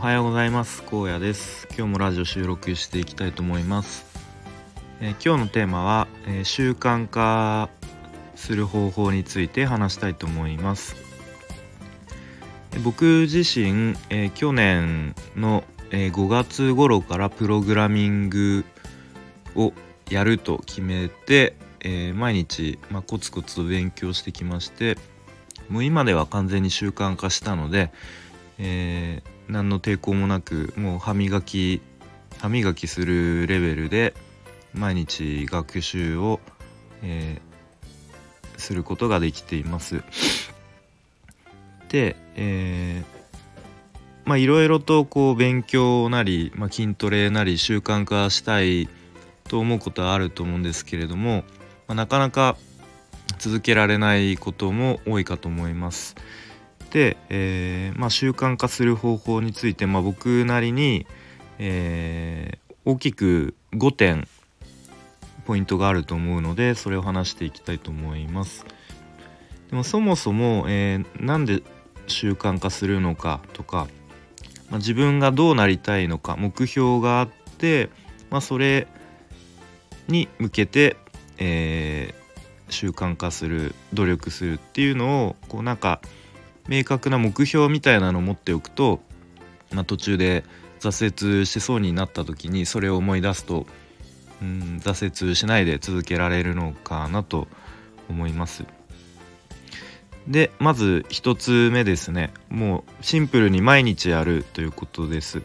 はようございます。荒野です。今日もラジオ収録していきたいと思います、えー、今日のテーマは、えー、習慣化する方法について話したいと思います。僕自身、えー、去年の、え5月頃からプログラミングをやると決めて、え毎日、まあ、コツコツと勉強してきましてもう今では完全に習慣化したので、えー、何の抵抗もなくもう歯磨き歯磨きするレベルで毎日学習を、えー、することができています。で、えー、まあいろいろとこう勉強なり、まあ、筋トレなり習慣化したいと思うことはあると思うんですけれども、まあ、なかなか続けられないことも多いかと思います。で、えー、まあ、習慣化する方法について、まあ、僕なりに、えー、大きく5点ポイントがあると思うのでそれを話していきたいと思います。でもそもそも、えー、なんで習慣化するのかとか、まあ、自分がどうなりたいのか目標があって、まあ、それに向けて、えー、習慣化する努力するっていうのをこうなんか明確な目標みたいなのを持っておくと、まあ、途中で挫折しそうになった時にそれを思い出すとうん挫折しないで続けられるのかなと思います。でまず1つ目ですねもうシンプルに毎日やるということです。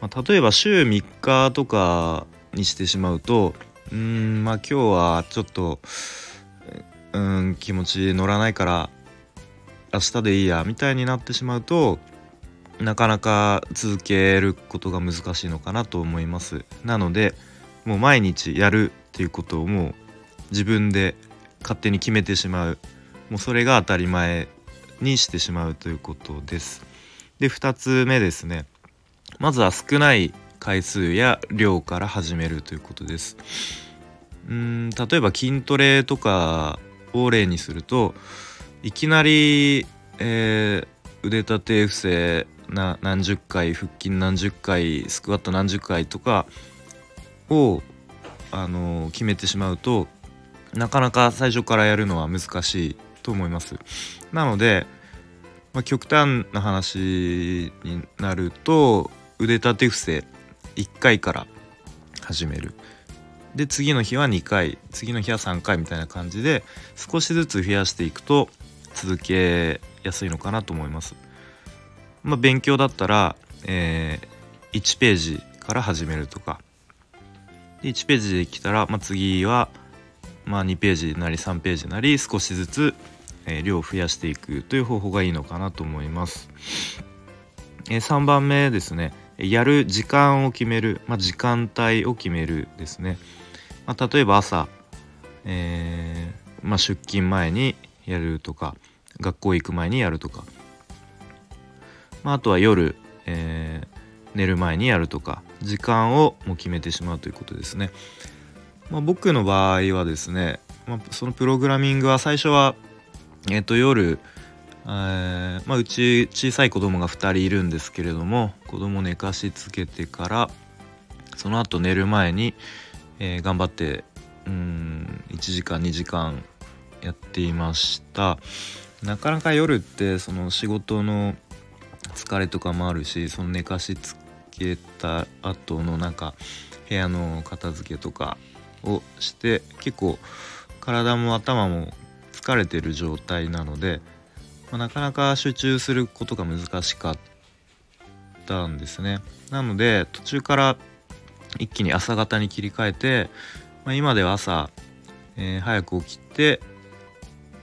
まあ、例えば週3日とかにしてしまうとうんまあ今日はちょっとうん気持ち乗らないから明日でいいやみたいになってしまうとなかなか続けることが難しいのかなと思います。なのでもう毎日やるっていうことをもう自分で勝手に決めてしまう。もうそれが当たり前にしてしまうということです。で2つ目ですね。まずは少ない回数や量から始めるということです。うん例えば筋トレとかを例にするといきなり、えー、腕立て伏せな何十回腹筋何十回スクワット何十回とかを、あのー、決めてしまうとなかなか最初からやるのは難しいと思います。なので、まあ、極端な話になると腕立て伏せ1回から始める。で次の日は2回次の日は3回みたいな感じで少しずつ増やしていくと続けやすいのかなと思います。まあ、勉強だったら、えー、1ページから始めるとかで1ページできたら、まあ、次は、まあ、2ページなり3ページなり少しずつ、えー、量を増やしていくという方法がいいのかなと思います。えー、3番目ですねやる時間を決める、まあ、時間帯を決めるですね。まあ、例えば朝、えーまあ、出勤前にやるとか学校行く前にやるとか、まあ、あとは夜、えー、寝る前にやるとか時間をもう決めてしまうということですね。まあ、僕の場合はですね、まあ、そのプログラミングは最初は、えー、と夜、えーまあ、うち小さい子供が2人いるんですけれども子供寝かしつけてからその後寝る前に、えー、頑張ってうん1時間2時間やっていました。なかなか夜ってその仕事の疲れとかもあるしその寝かしつけた後のなんか部屋の片付けとかをして結構体も頭も疲れてる状態なので、まあ、なかなか集中することが難しかったんですね。なので途中から一気に朝方に切り替えて、まあ、今では朝、えー、早く起きて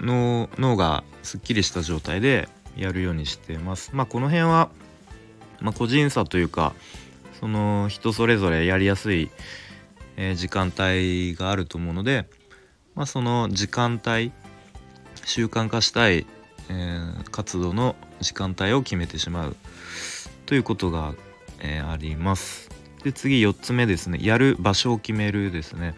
脳脳がすっきりした状態でやるようにしてます。まあ、この辺は、まあ、個人差というかその人それぞれやりやすい、えー、時間帯があると思うので、まあ、その時間帯習慣化したい、えー、活動の時間帯を決めてしまうということが、えー、あります。で次4つ目ですねやる場所を決めるですね。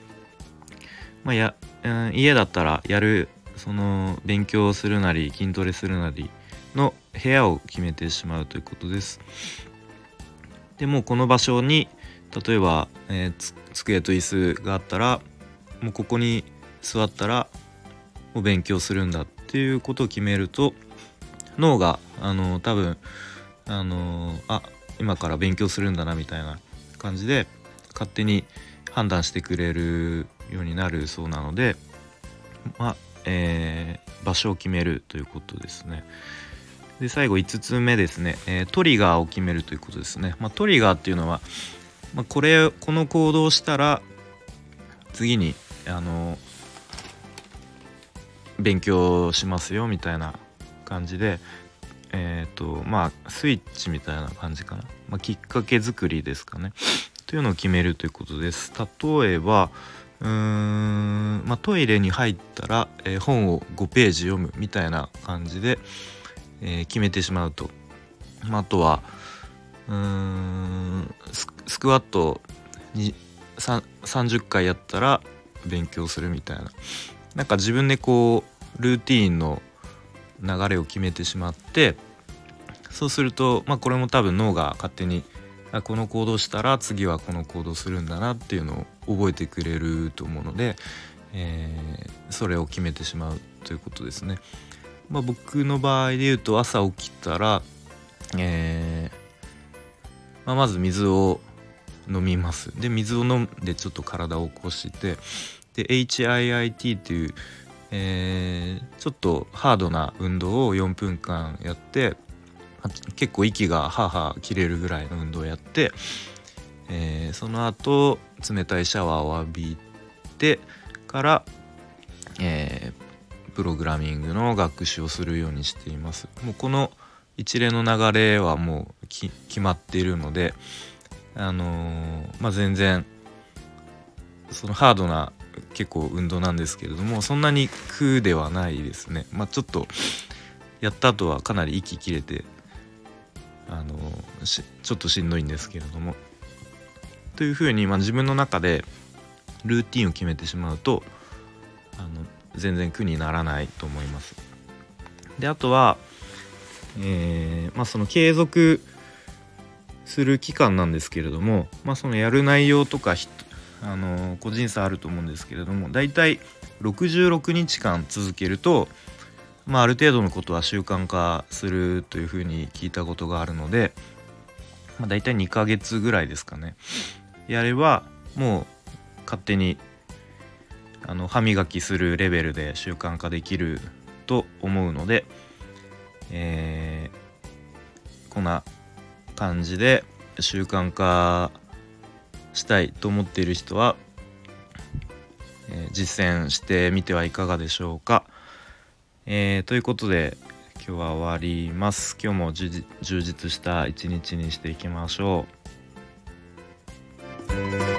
まあや、うん、家だったらやるその勉強するなり筋トレするなりの部屋を決めてしまうということです。でもこの場所に例えば、えー、机と椅子があったらもうここに座ったらもう勉強するんだっていうことを決めると脳があの多分あのあ今から勉強するんだなみたいな感じで勝手に判断してくれるようになるそうなのでまあえー、場所を決めるということですね。で最後5つ目ですね、えー、トリガーを決めるということですね。まあ、トリガーっていうのは、まあ、これこの行動をしたら次にあの勉強しますよみたいな感じでえっ、ー、とまあスイッチみたいな感じかな、まあ、きっかけ作りですかねというのを決めるということです例えばーん、まあ、トイレに入ったら、えー、本を5ページ読むみたいな感じで、えー、決めてしまうと、まあ、あとはうーんスクワットに30回やったら勉強するみたいな。なんか自分でこうルーティーンの流れを決めてしまってそうすると、まあ、これも多分脳が勝手にこの行動したら次はこの行動するんだなっていうのを覚えてくれると思うので、えー、それを決めてしまうということですね。まあ、僕の場合で言うと朝起きたら、えーまあ、まず水を飲みますで水を飲んでちょっと体を起こしてで HIIT っていう、えー、ちょっとハードな運動を4分間やって結構息がハーハー切れるぐらいの運動をやって、えー、その後冷たいシャワーを浴びてから、えー、プログラミングの学習をするようにしています。もうこの一連の流れはもう決まっているのであのー、まあ全然そのハードな結構運動なんですけれどもそんなに苦ではないですね。まあちょっとやった後はかなり息切れてあのちょっとしんどいんですけれどもというふうに、まあ、自分の中でルーティンを決めてしまうとあの全然苦にならないと思います。であとは、えーまあ、その継続する期間なんですけれども、まあ、そのやる内容とかあの個人差あると思うんですけれどもだいたい66日間続けるとまあ、ある程度のことは習慣化するというふうに聞いたことがあるので、まあ、大体2ヶ月ぐらいですかねやればもう勝手にあの歯磨きするレベルで習慣化できると思うので、えー、こんな感じで習慣化したいと思っている人は、えー、実践してみてはいかがでしょうか。えー、ということで今日は終わります。今日も充実した一日にしていきましょう。